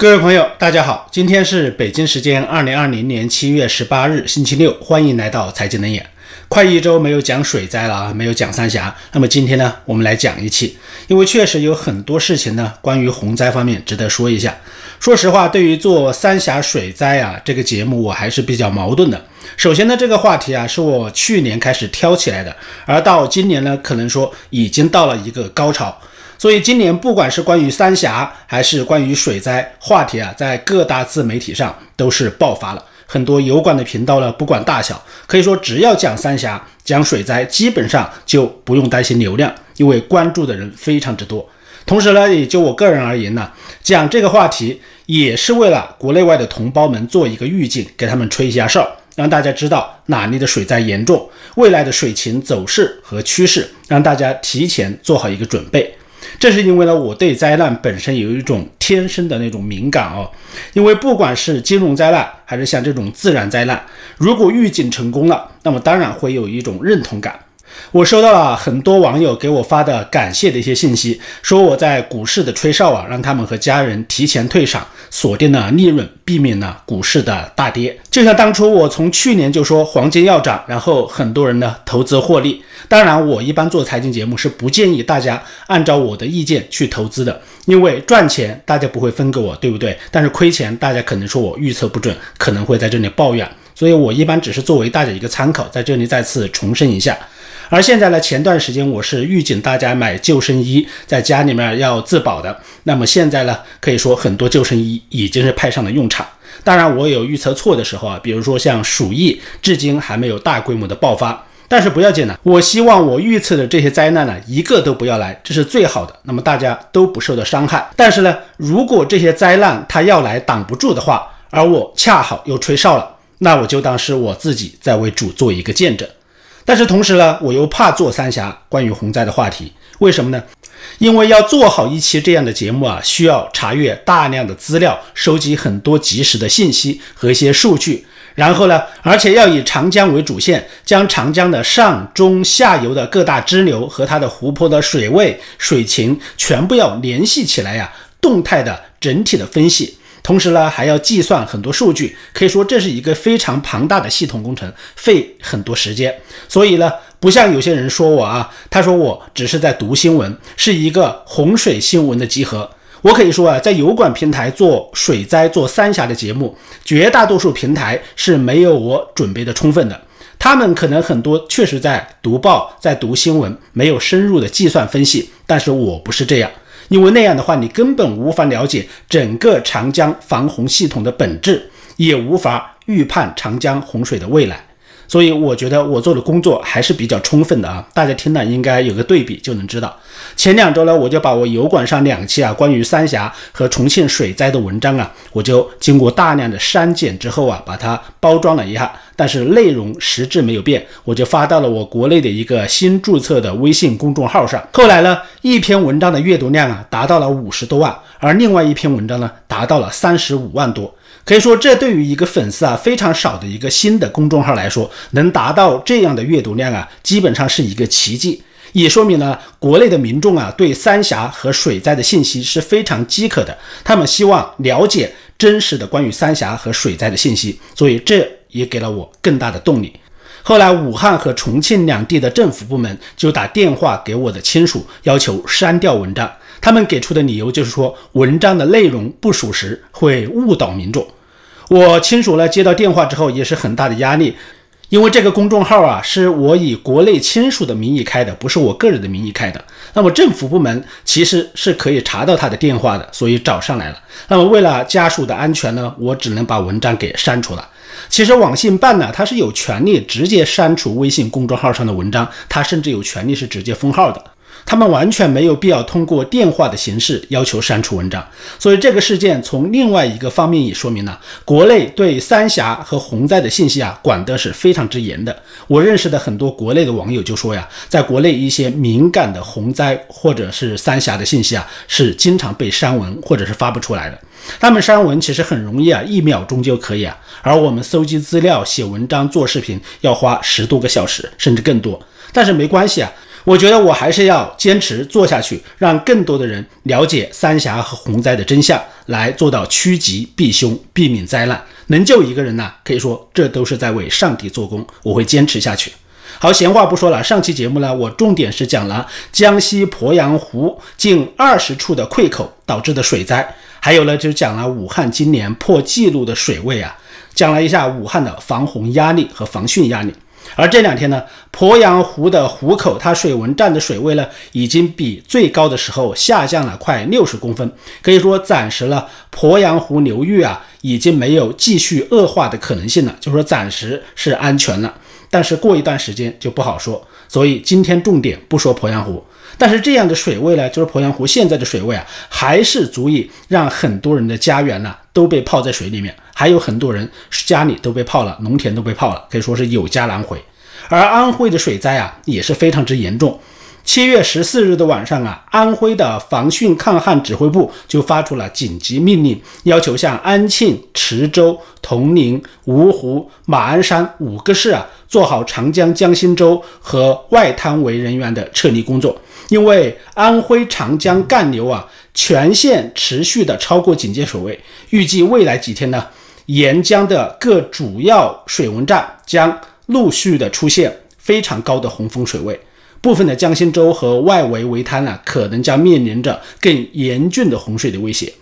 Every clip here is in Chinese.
各位朋友，大家好，今天是北京时间二零二零年七月十八日，星期六，欢迎来到财经冷眼。快一周没有讲水灾了啊，没有讲三峡，那么今天呢，我们来讲一期，因为确实有很多事情呢，关于洪灾方面值得说一下。说实话，对于做三峡水灾啊这个节目，我还是比较矛盾的。首先呢，这个话题啊，是我去年开始挑起来的，而到今年呢，可能说已经到了一个高潮。所以今年不管是关于三峡还是关于水灾话题啊，在各大自媒体上都是爆发了很多油管的频道呢，不管大小，可以说只要讲三峡、讲水灾，基本上就不用担心流量，因为关注的人非常之多。同时呢，也就我个人而言呢，讲这个话题也是为了国内外的同胞们做一个预警，给他们吹一下哨，让大家知道哪里的水灾严重，未来的水情走势和趋势，让大家提前做好一个准备。这是因为呢，我对灾难本身有一种天生的那种敏感哦。因为不管是金融灾难，还是像这种自然灾难，如果预警成功了，那么当然会有一种认同感。我收到了很多网友给我发的感谢的一些信息，说我在股市的吹哨啊，让他们和家人提前退场，锁定了利润，避免了股市的大跌。就像当初我从去年就说黄金要涨，然后很多人呢投资获利。当然，我一般做财经节目是不建议大家按照我的意见去投资的，因为赚钱大家不会分给我，对不对？但是亏钱大家可能说我预测不准，可能会在这里抱怨。所以我一般只是作为大家一个参考，在这里再次重申一下。而现在呢，前段时间我是预警大家买救生衣，在家里面要自保的。那么现在呢，可以说很多救生衣已经是派上了用场。当然，我有预测错的时候啊，比如说像鼠疫，至今还没有大规模的爆发。但是不要紧了，我希望我预测的这些灾难呢，一个都不要来，这是最好的。那么大家都不受到伤害。但是呢，如果这些灾难它要来挡不住的话，而我恰好又吹哨了，那我就当是我自己在为主做一个见证。但是同时呢，我又怕做三峡关于洪灾的话题，为什么呢？因为要做好一期这样的节目啊，需要查阅大量的资料，收集很多及时的信息和一些数据，然后呢，而且要以长江为主线，将长江的上中下游的各大支流和它的湖泊的水位、水情全部要联系起来呀，动态的整体的分析。同时呢，还要计算很多数据，可以说这是一个非常庞大的系统工程，费很多时间。所以呢，不像有些人说我啊，他说我只是在读新闻，是一个洪水新闻的集合。我可以说啊，在油管平台做水灾、做三峡的节目，绝大多数平台是没有我准备的充分的。他们可能很多确实在读报、在读新闻，没有深入的计算分析，但是我不是这样。因为那样的话，你根本无法了解整个长江防洪系统的本质，也无法预判长江洪水的未来。所以我觉得我做的工作还是比较充分的啊，大家听了应该有个对比就能知道。前两周呢，我就把我油管上两期啊关于三峡和重庆水灾的文章啊，我就经过大量的删减之后啊，把它包装了一下，但是内容实质没有变，我就发到了我国内的一个新注册的微信公众号上。后来呢，一篇文章的阅读量啊达到了五十多万，而另外一篇文章呢达到了三十五万多。可以说，这对于一个粉丝啊非常少的一个新的公众号来说，能达到这样的阅读量啊，基本上是一个奇迹，也说明了国内的民众啊对三峡和水灾的信息是非常饥渴的，他们希望了解真实的关于三峡和水灾的信息，所以这也给了我更大的动力。后来，武汉和重庆两地的政府部门就打电话给我的亲属，要求删掉文章，他们给出的理由就是说文章的内容不属实，会误导民众。我亲属呢接到电话之后也是很大的压力，因为这个公众号啊是我以国内亲属的名义开的，不是我个人的名义开的。那么政府部门其实是可以查到他的电话的，所以找上来了。那么为了家属的安全呢，我只能把文章给删除了。其实网信办呢，它是有权利直接删除微信公众号上的文章，它甚至有权利是直接封号的。他们完全没有必要通过电话的形式要求删除文章，所以这个事件从另外一个方面也说明了国内对三峡和洪灾的信息啊管得是非常之严的。我认识的很多国内的网友就说呀，在国内一些敏感的洪灾或者是三峡的信息啊，是经常被删文或者是发不出来的。他们删文其实很容易啊，一秒钟就可以啊，而我们搜集资料、写文章、做视频要花十多个小时甚至更多。但是没关系啊。我觉得我还是要坚持做下去，让更多的人了解三峡和洪灾的真相，来做到趋吉避凶，避免灾难。能救一个人呢，可以说这都是在为上帝做工。我会坚持下去。好，闲话不说了。上期节目呢，我重点是讲了江西鄱阳湖近二十处的溃口导致的水灾，还有呢，就讲了武汉今年破纪录的水位啊，讲了一下武汉的防洪压力和防汛压力。而这两天呢，鄱阳湖的湖口它水文站的水位呢，已经比最高的时候下降了快六十公分，可以说暂时了鄱阳湖流域啊，已经没有继续恶化的可能性了，就说暂时是安全了。但是过一段时间就不好说，所以今天重点不说鄱阳湖。但是这样的水位呢，就是鄱阳湖现在的水位啊，还是足以让很多人的家园呢都被泡在水里面，还有很多人家里都被泡了，农田都被泡了，可以说是有家难回。而安徽的水灾啊也是非常之严重。七月十四日的晚上啊，安徽的防汛抗旱指挥部就发出了紧急命令，要求向安庆、池州、铜陵、芜湖、马鞍山五个市啊做好长江江心洲和外滩围人员的撤离工作。因为安徽长江干流啊全线持续的超过警戒水位，预计未来几天呢，沿江的各主要水文站将陆续的出现非常高的洪峰水位。部分的江心洲和外围围滩呢，可能将面临着更严峻的洪水的威胁。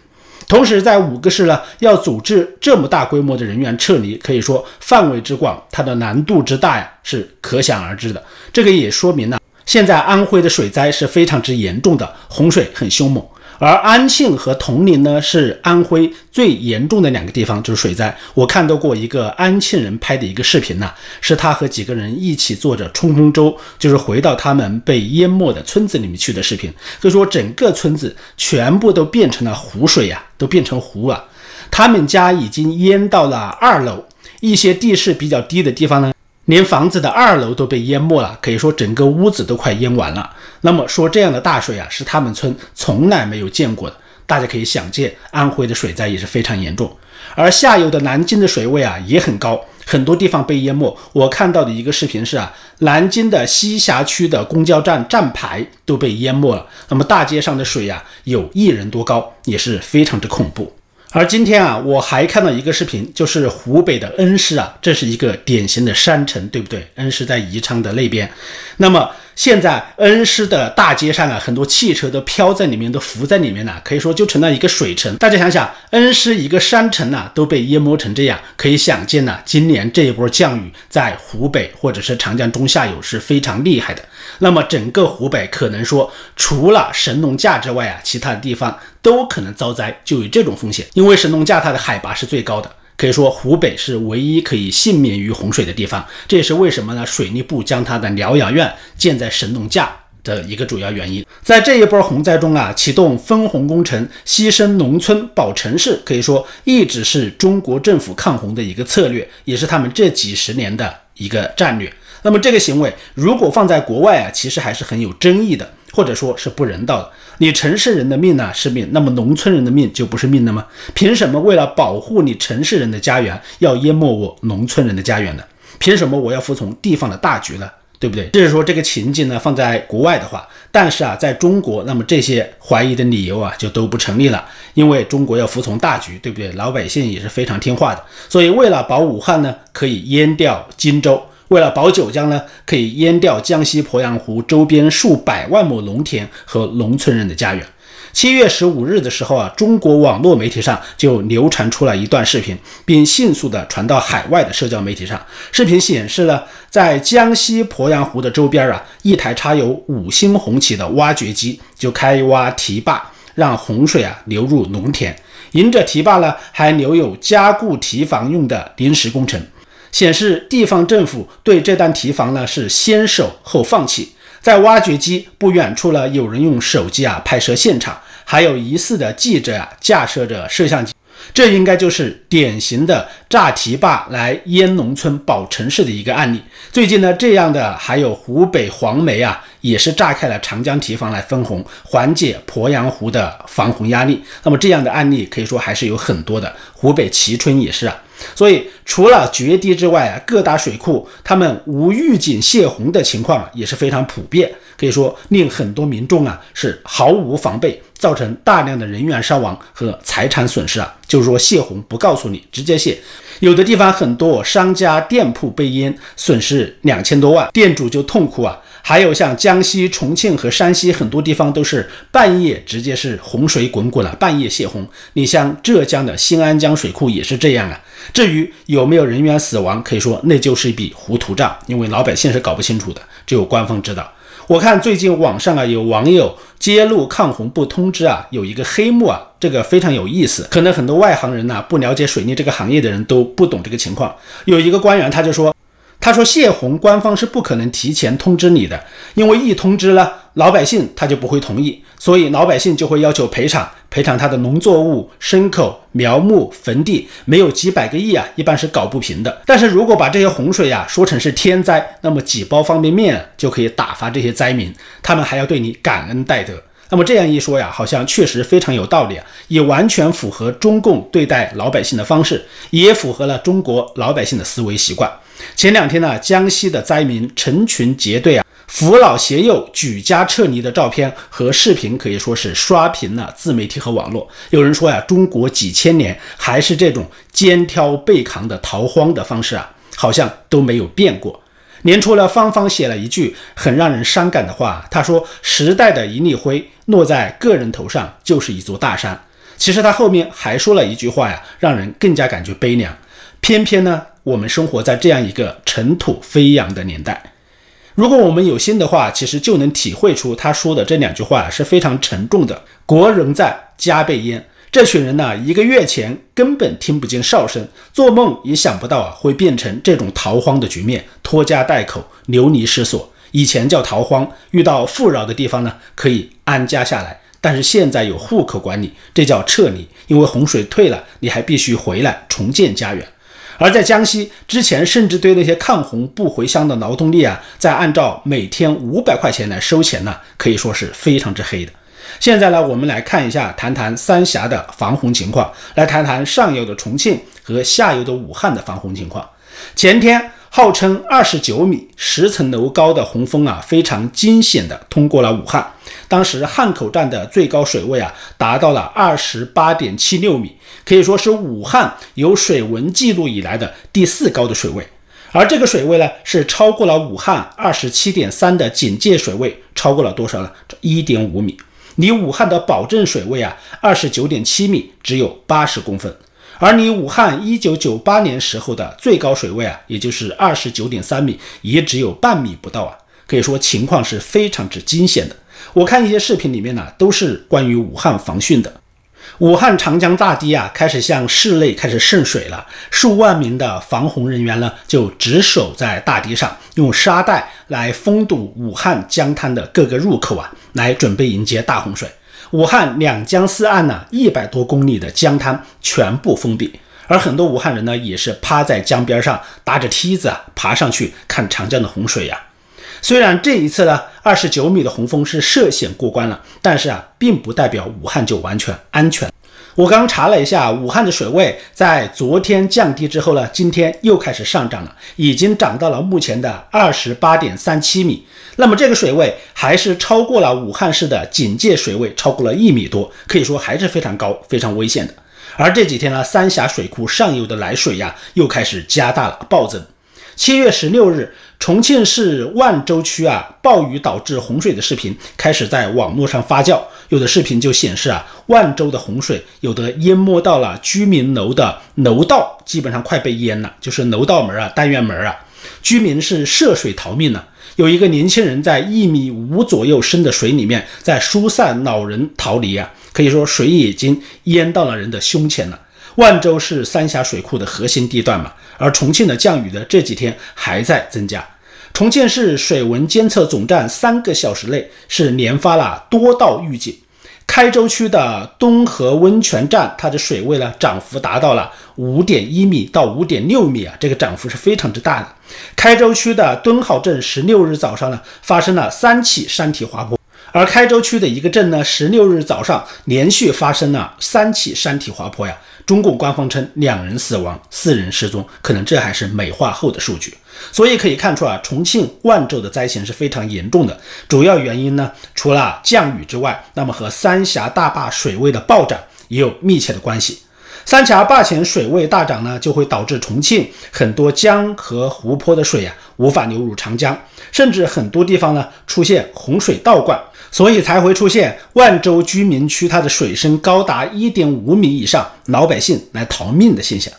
同时，在五个市呢，要组织这么大规模的人员撤离，可以说范围之广，它的难度之大呀，是可想而知的。这个也说明了，现在安徽的水灾是非常之严重的，洪水很凶猛。而安庆和铜陵呢，是安徽最严重的两个地方，就是水灾。我看到过一个安庆人拍的一个视频呢，是他和几个人一起坐着冲锋舟，就是回到他们被淹没的村子里面去的视频。所以说，整个村子全部都变成了湖水呀，都变成湖啊。他们家已经淹到了二楼，一些地势比较低的地方呢。连房子的二楼都被淹没了，可以说整个屋子都快淹完了。那么说这样的大水啊，是他们村从来没有见过的。大家可以想见，安徽的水灾也是非常严重。而下游的南京的水位啊也很高，很多地方被淹没。我看到的一个视频是啊，南京的西峡区的公交站站牌都被淹没了。那么大街上的水呀，有一人多高，也是非常之恐怖。而今天啊，我还看到一个视频，就是湖北的恩施啊，这是一个典型的山城，对不对？恩施在宜昌的那边，那么。现在恩施的大街上啊，很多汽车都飘在里面，都浮在里面了，可以说就成了一个水城。大家想想，恩施一个山城呐，都被淹没成这样，可以想见呢，今年这一波降雨在湖北或者是长江中下游是非常厉害的。那么整个湖北可能说，除了神农架之外啊，其他的地方都可能遭灾，就有这种风险，因为神农架它的海拔是最高的。可以说，湖北是唯一可以幸免于洪水的地方。这也是为什么呢？水利部将它的疗养院建在神农架的一个主要原因。在这一波洪灾中啊，启动分洪工程，牺牲农村保城市，可以说一直是中国政府抗洪的一个策略，也是他们这几十年的一个战略。那么这个行为如果放在国外啊，其实还是很有争议的，或者说是不人道的。你城市人的命呢是命，那么农村人的命就不是命了吗？凭什么为了保护你城市人的家园，要淹没我农村人的家园呢？凭什么我要服从地方的大局呢？对不对？这是说这个情景呢放在国外的话，但是啊，在中国，那么这些怀疑的理由啊就都不成立了，因为中国要服从大局，对不对？老百姓也是非常听话的，所以为了保武汉呢，可以淹掉荆州。为了保九江呢，可以淹掉江西鄱阳湖周边数百万亩农田和农村人的家园。七月十五日的时候啊，中国网络媒体上就流传出了一段视频，并迅速的传到海外的社交媒体上。视频显示呢在江西鄱阳湖的周边啊，一台插有五星红旗的挖掘机就开挖堤坝，让洪水啊流入农田。沿着堤坝呢，还留有加固堤防用的临时工程。显示地方政府对这单提防呢是先守后放弃，在挖掘机不远处呢，有人用手机啊拍摄现场，还有疑似的记者啊架设着摄像机，这应该就是典型的炸堤坝来淹农村保城市的一个案例。最近呢，这样的还有湖北黄梅啊。也是炸开了长江堤防来分洪，缓解鄱阳湖的防洪压力。那么这样的案例可以说还是有很多的，湖北蕲春也是啊。所以除了决堤之外啊，各大水库他们无预警泄洪的情况也是非常普遍，可以说令很多民众啊是毫无防备，造成大量的人员伤亡和财产损失啊。就是说泄洪不告诉你，直接泄。有的地方很多商家店铺被淹，损失两千多万，店主就痛哭啊。还有像江西、重庆和山西很多地方都是半夜直接是洪水滚滚了，半夜泄洪。你像浙江的新安江水库也是这样啊。至于有没有人员死亡，可以说那就是一笔糊涂账，因为老百姓是搞不清楚的，只有官方知道。我看最近网上啊有网友揭露抗洪不通知啊，有一个黑幕啊，这个非常有意思。可能很多外行人呢，不了解水利这个行业的人都不懂这个情况。有一个官员他就说。他说泄洪，官方是不可能提前通知你的，因为一通知了，老百姓他就不会同意，所以老百姓就会要求赔偿，赔偿他的农作物、牲口、苗木、坟地，没有几百个亿啊，一般是搞不平的。但是如果把这些洪水呀说成是天灾，那么几包方便面就可以打发这些灾民，他们还要对你感恩戴德。那么这样一说呀，好像确实非常有道理啊，也完全符合中共对待老百姓的方式，也符合了中国老百姓的思维习惯。前两天呢，江西的灾民成群结队啊，扶老携幼举家撤离的照片和视频可以说是刷屏了自媒体和网络。有人说呀，中国几千年还是这种肩挑背扛的逃荒的方式啊，好像都没有变过。年初呢，芳芳写了一句很让人伤感的话，她说：“时代的一粒灰落在个人头上就是一座大山。”其实他后面还说了一句话呀，让人更加感觉悲凉。偏偏呢，我们生活在这样一个尘土飞扬的年代。如果我们有心的话，其实就能体会出他说的这两句话是非常沉重的。国仍在家被淹。这群人呢，一个月前根本听不见哨声，做梦也想不到啊会变成这种逃荒的局面，拖家带口，流离失所。以前叫逃荒，遇到富饶的地方呢可以安家下来，但是现在有户口管理，这叫撤离，因为洪水退了，你还必须回来重建家园。而在江西之前，甚至对那些抗洪不回乡的劳动力啊，在按照每天五百块钱来收钱呢，可以说是非常之黑的。现在呢，我们来看一下，谈谈三峡的防洪情况，来谈谈上游的重庆和下游的武汉的防洪情况。前天，号称二十九米、十层楼高的洪峰啊，非常惊险的通过了武汉。当时汉口站的最高水位啊，达到了二十八点七六米，可以说是武汉有水文记录以来的第四高的水位。而这个水位呢，是超过了武汉二十七点三的警戒水位，超过了多少呢？一点五米。离武汉的保证水位啊，二十九点七米，只有八十公分，而离武汉一九九八年时候的最高水位啊，也就是二十九点三米，也只有半米不到啊，可以说情况是非常之惊险的。我看一些视频里面呢，都是关于武汉防汛的。武汉长江大堤啊，开始向市内开始渗水了。数万名的防洪人员呢，就值守在大堤上，用沙袋来封堵武汉江滩的各个入口啊，来准备迎接大洪水。武汉两江四岸呢，一百多公里的江滩全部封闭，而很多武汉人呢，也是趴在江边上，搭着梯子啊，爬上去看长江的洪水呀。虽然这一次呢，二十九米的洪峰是涉险过关了，但是啊，并不代表武汉就完全安全。我刚查了一下，武汉的水位在昨天降低之后呢，今天又开始上涨了，已经涨到了目前的二十八点三七米。那么这个水位还是超过了武汉市的警戒水位，超过了一米多，可以说还是非常高、非常危险的。而这几天呢，三峡水库上游的来水呀，又开始加大了暴增。七月十六日。重庆市万州区啊，暴雨导致洪水的视频开始在网络上发酵。有的视频就显示啊，万州的洪水有的淹没到了居民楼的楼道，基本上快被淹了，就是楼道门啊、单元门啊，居民是涉水逃命了。有一个年轻人在一米五左右深的水里面在疏散老人逃离啊，可以说水已经淹到了人的胸前了。万州是三峡水库的核心地段嘛，而重庆的降雨的这几天还在增加。重庆市水文监测总站三个小时内是连发了多道预警，开州区的东河温泉站，它的水位呢涨幅达到了五点一米到五点六米啊，这个涨幅是非常之大的。开州区的敦好镇十六日早上呢发生了三起山体滑坡，而开州区的一个镇呢十六日早上连续发生了三起山体滑坡呀。中共官方称两人死亡，四人失踪，可能这还是美化后的数据。所以可以看出啊，重庆、万州的灾情是非常严重的。主要原因呢，除了降雨之外，那么和三峡大坝水位的暴涨也有密切的关系。三峡坝前水位大涨呢，就会导致重庆很多江河湖泊的水呀无法流入长江，甚至很多地方呢出现洪水倒灌。所以才会出现万州居民区它的水深高达一点五米以上，老百姓来逃命的现象。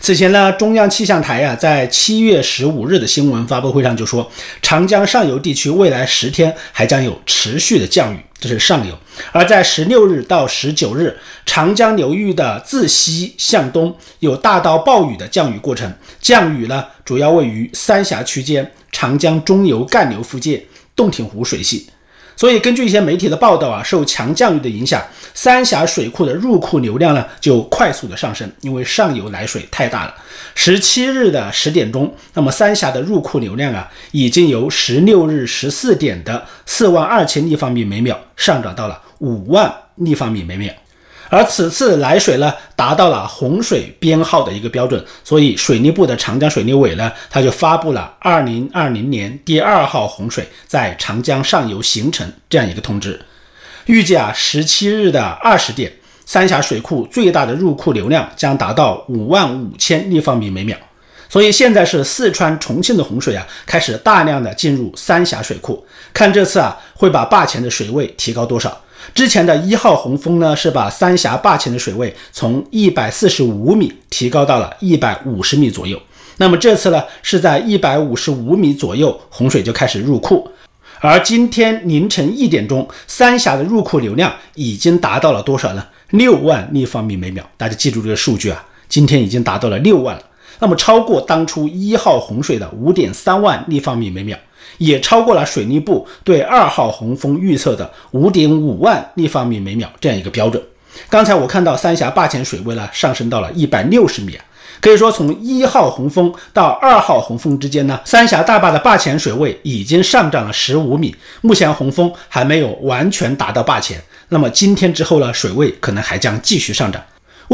此前呢，中央气象台呀在七月十五日的新闻发布会上就说，长江上游地区未来十天还将有持续的降雨，这是上游。而在十六日到十九日，长江流域的自西向东有大到暴雨的降雨过程，降雨呢主要位于三峡区间、长江中游干流附近、洞庭湖水系。所以，根据一些媒体的报道啊，受强降雨的影响，三峡水库的入库流量呢就快速的上升，因为上游来水太大了。十七日的十点钟，那么三峡的入库流量啊，已经由十六日十四点的四万二千立方米每秒上涨到了五万立方米每秒。而此次来水呢，达到了洪水编号的一个标准，所以水利部的长江水利委呢，它就发布了二零二零年第二号洪水在长江上游形成这样一个通知。预计啊，十七日的二十点，三峡水库最大的入库流量将达到五万五千立方米每秒。所以现在是四川、重庆的洪水啊，开始大量的进入三峡水库，看这次啊，会把坝前的水位提高多少。之前的一号洪峰呢，是把三峡坝前的水位从一百四十五米提高到了一百五十米左右。那么这次呢，是在一百五十五米左右，洪水就开始入库。而今天凌晨一点钟，三峡的入库流量已经达到了多少呢？六万立方米每秒。大家记住这个数据啊，今天已经达到了六万了。那么超过当初一号洪水的五点三万立方米每秒。也超过了水利部对二号洪峰预测的五点五万立方米每秒这样一个标准。刚才我看到三峡坝前水位呢上升到了一百六十米啊，可以说从一号洪峰到二号洪峰之间呢，三峡大坝的坝前水位已经上涨了十五米。目前洪峰还没有完全达到坝前，那么今天之后呢，水位可能还将继续上涨。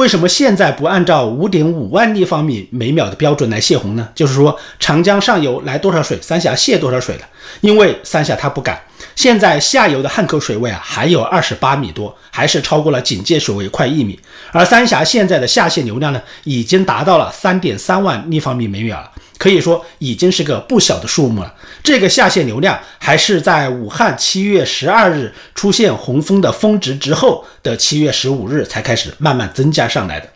为什么现在不按照五点五万立方米每秒的标准来泄洪呢？就是说，长江上游来多少水，三峡泄多少水了。因为三峡它不敢。现在下游的汉口水位啊还有二十八米多，还是超过了警戒水位快一米。而三峡现在的下泄流量呢，已经达到了三点三万立方米每秒了。可以说已经是个不小的数目了。这个下泄流量还是在武汉七月十二日出现洪峰的峰值之后的七月十五日才开始慢慢增加上来的。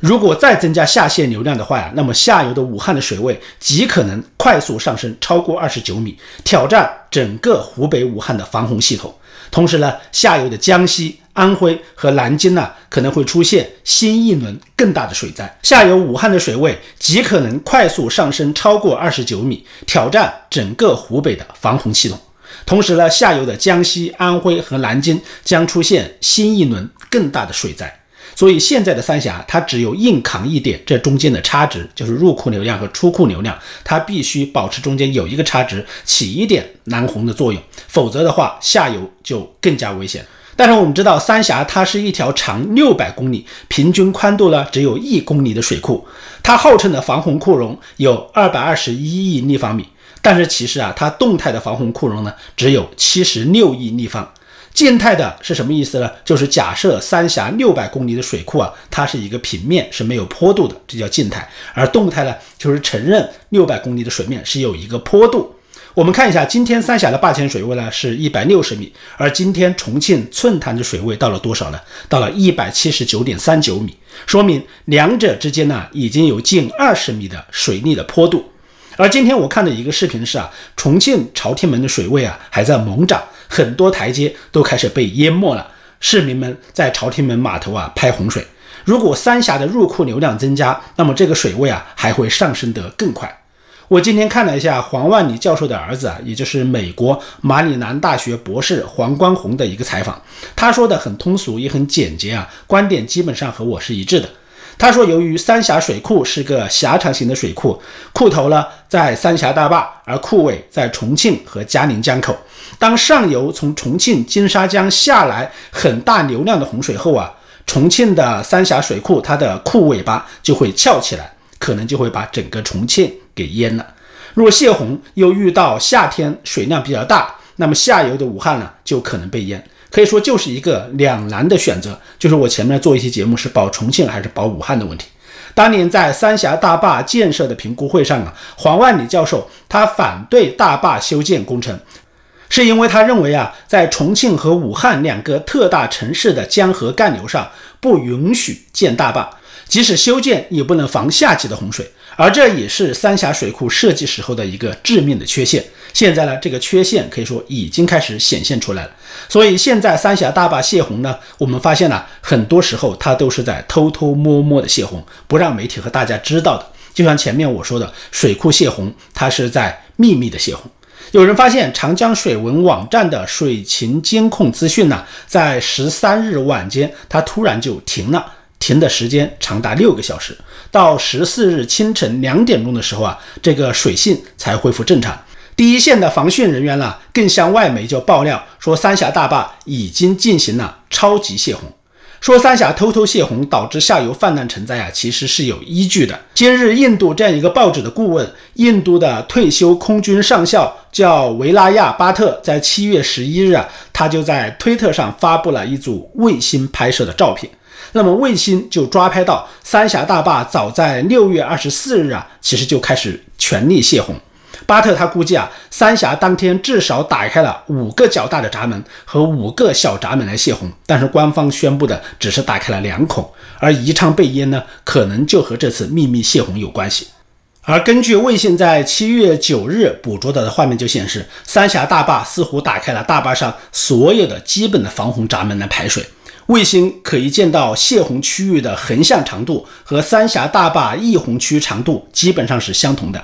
如果再增加下线流量的话呀，那么下游的武汉的水位极可能快速上升超过二十九米，挑战整个湖北武汉的防洪系统。同时呢，下游的江西。安徽和南京呢，可能会出现新一轮更大的水灾。下游武汉的水位极可能快速上升超过二十九米，挑战整个湖北的防洪系统。同时呢，下游的江西、安徽和南京将出现新一轮更大的水灾。所以现在的三峡，它只有硬扛一点，这中间的差值就是入库流量和出库流量，它必须保持中间有一个差值，起一点拦洪的作用，否则的话，下游就更加危险。但是我们知道，三峡它是一条长六百公里、平均宽度呢只有一公里的水库，它号称的防洪库容有二百二十一亿立方米，但是其实啊，它动态的防洪库容呢只有七十六亿立方。静态的是什么意思呢？就是假设三峡六百公里的水库啊，它是一个平面，是没有坡度的，这叫静态。而动态呢，就是承认六百公里的水面是有一个坡度。我们看一下，今天三峡的坝前水位呢是一百六十米，而今天重庆寸潭的水位到了多少呢？到了一百七十九点三九米，说明两者之间呢已经有近二十米的水力的坡度。而今天我看的一个视频是啊，重庆朝天门的水位啊还在猛涨，很多台阶都开始被淹没了，市民们在朝天门码头啊拍洪水。如果三峡的入库流量增加，那么这个水位啊还会上升得更快。我今天看了一下黄万里教授的儿子啊，也就是美国马里兰大学博士黄光宏的一个采访，他说的很通俗也很简洁啊，观点基本上和我是一致的。他说，由于三峡水库是个狭长型的水库，库头呢在三峡大坝，而库尾在重庆和嘉陵江口。当上游从重庆金沙江下来很大流量的洪水后啊，重庆的三峡水库它的库尾巴就会翘起来，可能就会把整个重庆。给淹了。若泄洪又遇到夏天水量比较大，那么下游的武汉呢就可能被淹。可以说就是一个两难的选择，就是我前面做一期节目是保重庆还是保武汉的问题。当年在三峡大坝建设的评估会上啊，黄万里教授他反对大坝修建工程，是因为他认为啊，在重庆和武汉两个特大城市的江河干流上不允许建大坝，即使修建也不能防夏季的洪水。而这也是三峡水库设计时候的一个致命的缺陷。现在呢，这个缺陷可以说已经开始显现出来了。所以现在三峡大坝泄洪呢，我们发现呢，很多时候它都是在偷偷摸摸的泄洪，不让媒体和大家知道的。就像前面我说的，水库泄洪，它是在秘密的泄洪。有人发现长江水文网站的水情监控资讯呢，在十三日晚间，它突然就停了。停的时间长达六个小时，到十四日清晨两点钟的时候啊，这个水性才恢复正常。第一线的防汛人员呢，更向外媒就爆料说，三峡大坝已经进行了超级泄洪。说三峡偷偷泄洪导致下游泛滥成灾啊，其实是有依据的。今日印度这样一个报纸的顾问，印度的退休空军上校叫维拉亚巴特，在七月十一日啊，他就在推特上发布了一组卫星拍摄的照片。那么卫星就抓拍到三峡大坝，早在六月二十四日啊，其实就开始全力泄洪。巴特他估计啊，三峡当天至少打开了五个较大的闸门和五个小闸门来泄洪，但是官方宣布的只是打开了两孔。而宜昌被淹呢，可能就和这次秘密泄洪有关系。而根据卫星在七月九日捕捉到的画面就显示，三峡大坝似乎打开了大坝上所有的基本的防洪闸门来排水。卫星可以见到泄洪区域的横向长度和三峡大坝溢洪区长度基本上是相同的。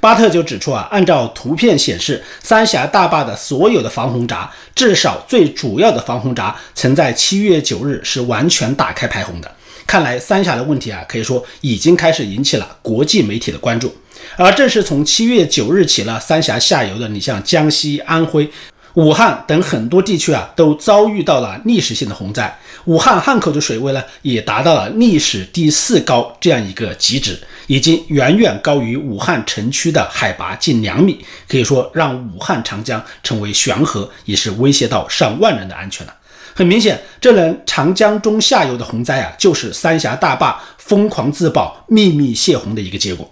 巴特就指出啊，按照图片显示，三峡大坝的所有的防洪闸，至少最主要的防洪闸，曾在七月九日是完全打开排洪的。看来三峡的问题啊，可以说已经开始引起了国际媒体的关注。而正是从七月九日起了，三峡下游的，你像江西、安徽。武汉等很多地区啊，都遭遇到了历史性的洪灾。武汉汉口的水位呢，也达到了历史第四高这样一个极值，已经远远高于武汉城区的海拔近两米，可以说让武汉长江成为悬河，也是威胁到上万人的安全了。很明显，这轮长江中下游的洪灾啊，就是三峡大坝疯狂自保、秘密泄洪的一个结果。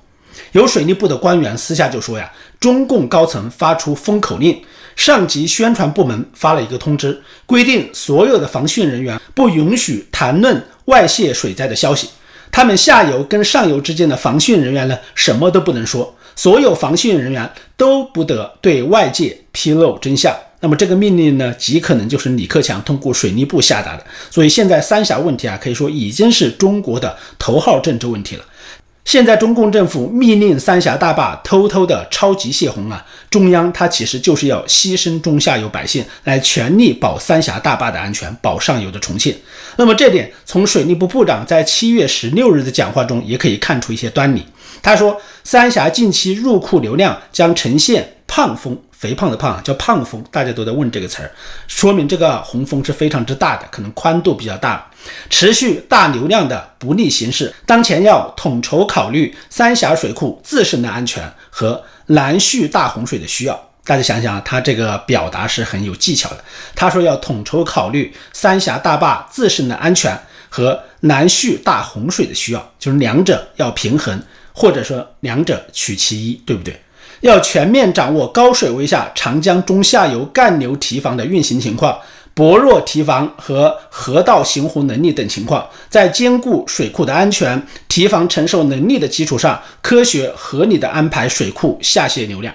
有水利部的官员私下就说呀，中共高层发出封口令。上级宣传部门发了一个通知，规定所有的防汛人员不允许谈论外泄水灾的消息。他们下游跟上游之间的防汛人员呢，什么都不能说。所有防汛人员都不得对外界披露真相。那么这个命令呢，极可能就是李克强通过水利部下达的。所以现在三峡问题啊，可以说已经是中国的头号政治问题了。现在中共政府密令三峡大坝偷偷的超级泄洪啊！中央它其实就是要牺牲中下游百姓，来全力保三峡大坝的安全，保上游的重庆。那么这点从水利部部长在七月十六日的讲话中也可以看出一些端倪。他说，三峡近期入库流量将呈现胖峰。肥胖的胖叫胖峰，大家都在问这个词儿，说明这个洪峰是非常之大的，可能宽度比较大，持续大流量的不利形势。当前要统筹考虑三峡水库自身的安全和南蓄大洪水的需要。大家想想，他这个表达是很有技巧的。他说要统筹考虑三峡大坝自身的安全和南蓄大洪水的需要，就是两者要平衡，或者说两者取其一，对不对？要全面掌握高水位下长江中下游干流堤防的运行情况、薄弱堤防和河道行洪能力等情况，在兼顾水库的安全、堤防承受能力的基础上，科学合理的安排水库下泄流量。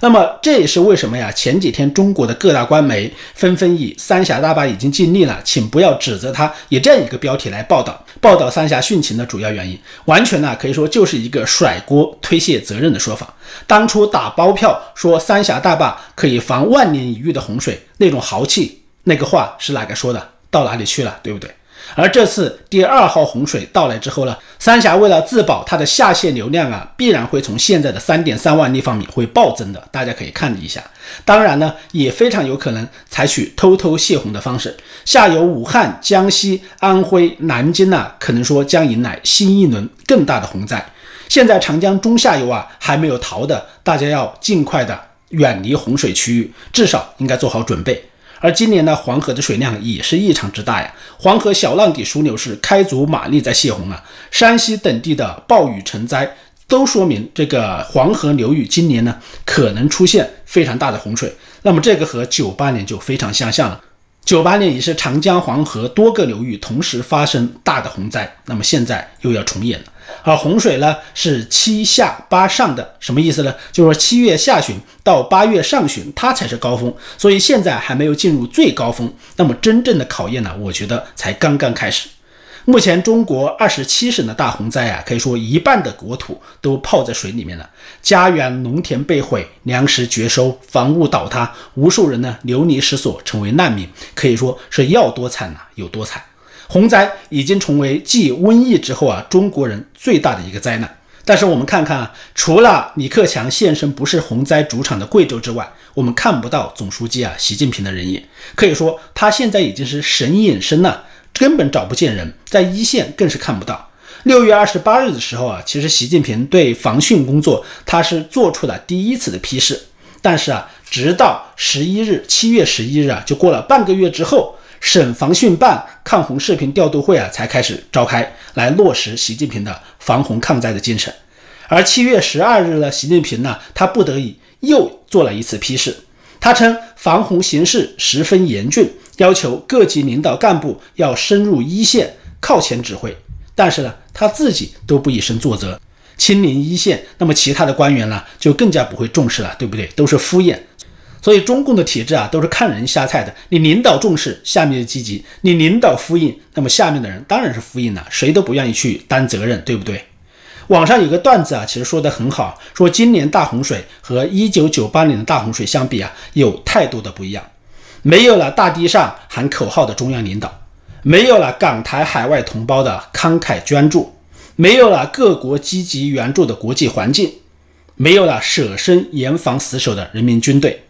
那么这也是为什么呀？前几天中国的各大官媒纷纷以“三峡大坝已经尽力了，请不要指责他”以这样一个标题来报道报道三峡汛情的主要原因，完全呢可以说就是一个甩锅推卸责任的说法。当初打包票说三峡大坝可以防万年一遇的洪水，那种豪气，那个话是哪个说的？到哪里去了？对不对？而这次第二号洪水到来之后呢，三峡为了自保，它的下泄流量啊，必然会从现在的三点三万立方米会暴增的，大家可以看一下。当然呢，也非常有可能采取偷偷泄洪的方式，下游武汉、江西、安徽、南京呢，可能说将迎来新一轮更大的洪灾。现在长江中下游啊还没有逃的，大家要尽快的远离洪水区域，至少应该做好准备。而今年呢，黄河的水量也是异常之大呀。黄河小浪底枢纽是开足马力在泄洪啊。山西等地的暴雨成灾，都说明这个黄河流域今年呢可能出现非常大的洪水。那么这个和九八年就非常相像了。九八年也是长江、黄河多个流域同时发生大的洪灾，那么现在又要重演了。而洪水呢是七下八上的，什么意思呢？就是说七月下旬到八月上旬，它才是高峰，所以现在还没有进入最高峰。那么真正的考验呢，我觉得才刚刚开始。目前中国二十七省的大洪灾啊，可以说一半的国土都泡在水里面了，家园农田被毁，粮食绝收，房屋倒塌，无数人呢流离失所，成为难民，可以说是要多惨呐有多惨。洪灾已经成为继瘟疫之后啊，中国人最大的一个灾难。但是我们看看啊，除了李克强现身不是洪灾主场的贵州之外，我们看不到总书记啊习近平的人影。可以说他现在已经是神隐身了，根本找不见人，在一线更是看不到。六月二十八日的时候啊，其实习近平对防汛工作他是做出了第一次的批示，但是啊，直到十一日，七月十一日啊，就过了半个月之后。省防汛办抗洪视频调度会啊，才开始召开，来落实习近平的防洪抗灾的精神。而七月十二日呢，习近平呢，他不得已又做了一次批示，他称防洪形势十分严峻，要求各级领导干部要深入一线，靠前指挥。但是呢，他自己都不以身作则，亲临一线，那么其他的官员呢，就更加不会重视了，对不对？都是敷衍。所以中共的体制啊，都是看人下菜的。你领导重视，下面就积极；你领导敷衍，那么下面的人当然是敷衍了，谁都不愿意去担责任，对不对？网上有个段子啊，其实说的很好，说今年大洪水和一九九八年的大洪水相比啊，有太多的不一样。没有了大堤上喊口号的中央领导，没有了港台海外同胞的慷慨捐助，没有了各国积极援助的国际环境，没有了舍身严防死守的人民军队。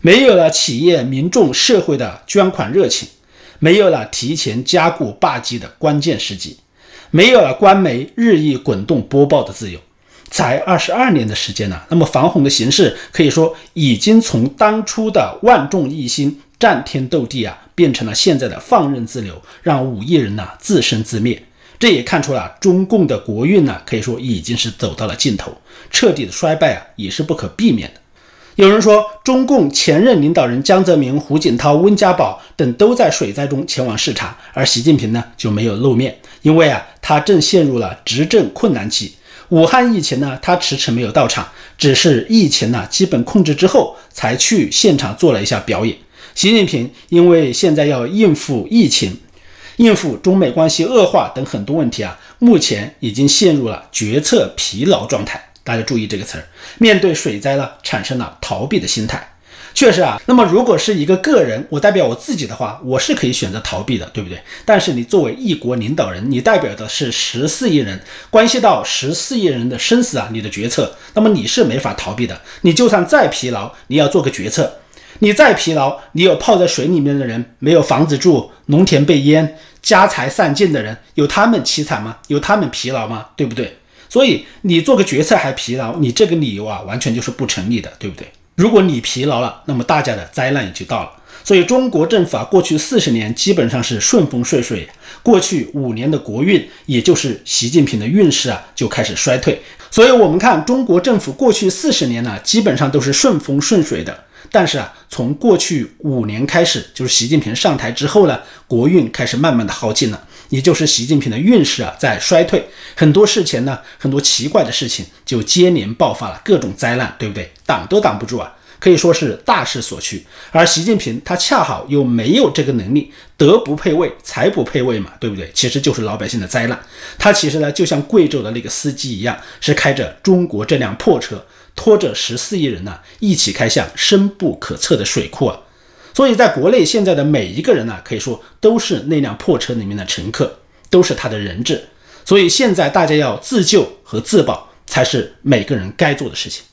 没有了企业、民众、社会的捐款热情，没有了提前加固坝基的关键时机，没有了官媒日益滚动播报的自由，才二十二年的时间呢。那么防洪的形势可以说已经从当初的万众一心、战天斗地啊，变成了现在的放任自流，让五亿人呢自生自灭。这也看出了中共的国运呢，可以说已经是走到了尽头，彻底的衰败啊，也是不可避免的。有人说，中共前任领导人江泽民、胡锦涛、温家宝等都在水灾中前往视察，而习近平呢就没有露面，因为啊，他正陷入了执政困难期。武汉疫情呢，他迟迟没有到场，只是疫情呢基本控制之后才去现场做了一下表演。习近平因为现在要应付疫情、应付中美关系恶化等很多问题啊，目前已经陷入了决策疲劳状态。大家注意这个词儿，面对水灾呢，产生了逃避的心态。确实啊，那么如果是一个个人，我代表我自己的话，我是可以选择逃避的，对不对？但是你作为一国领导人，你代表的是十四亿人，关系到十四亿人的生死啊，你的决策，那么你是没法逃避的。你就算再疲劳，你要做个决策；你再疲劳，你有泡在水里面的人，没有房子住，农田被淹，家财散尽的人，有他们凄惨吗？有他们疲劳吗？对不对？所以你做个决策还疲劳，你这个理由啊，完全就是不成立的，对不对？如果你疲劳了，那么大家的灾难也就到了。所以中国政府啊，过去四十年基本上是顺风顺水，过去五年的国运，也就是习近平的运势啊，就开始衰退。所以我们看中国政府过去四十年呢，基本上都是顺风顺水的。但是啊，从过去五年开始，就是习近平上台之后呢，国运开始慢慢的耗尽了。也就是习近平的运势啊在衰退，很多事情呢，很多奇怪的事情就接连爆发了各种灾难，对不对？挡都挡不住啊，可以说是大势所趋。而习近平他恰好又没有这个能力，德不配位，才不配位嘛，对不对？其实就是老百姓的灾难。他其实呢，就像贵州的那个司机一样，是开着中国这辆破车，拖着十四亿人呢，一起开向深不可测的水库啊。所以，在国内现在的每一个人呢，可以说都是那辆破车里面的乘客，都是他的人质。所以，现在大家要自救和自保，才是每个人该做的事情。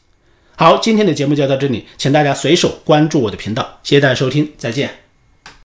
好，今天的节目就到这里，请大家随手关注我的频道，谢谢大家收听，再见。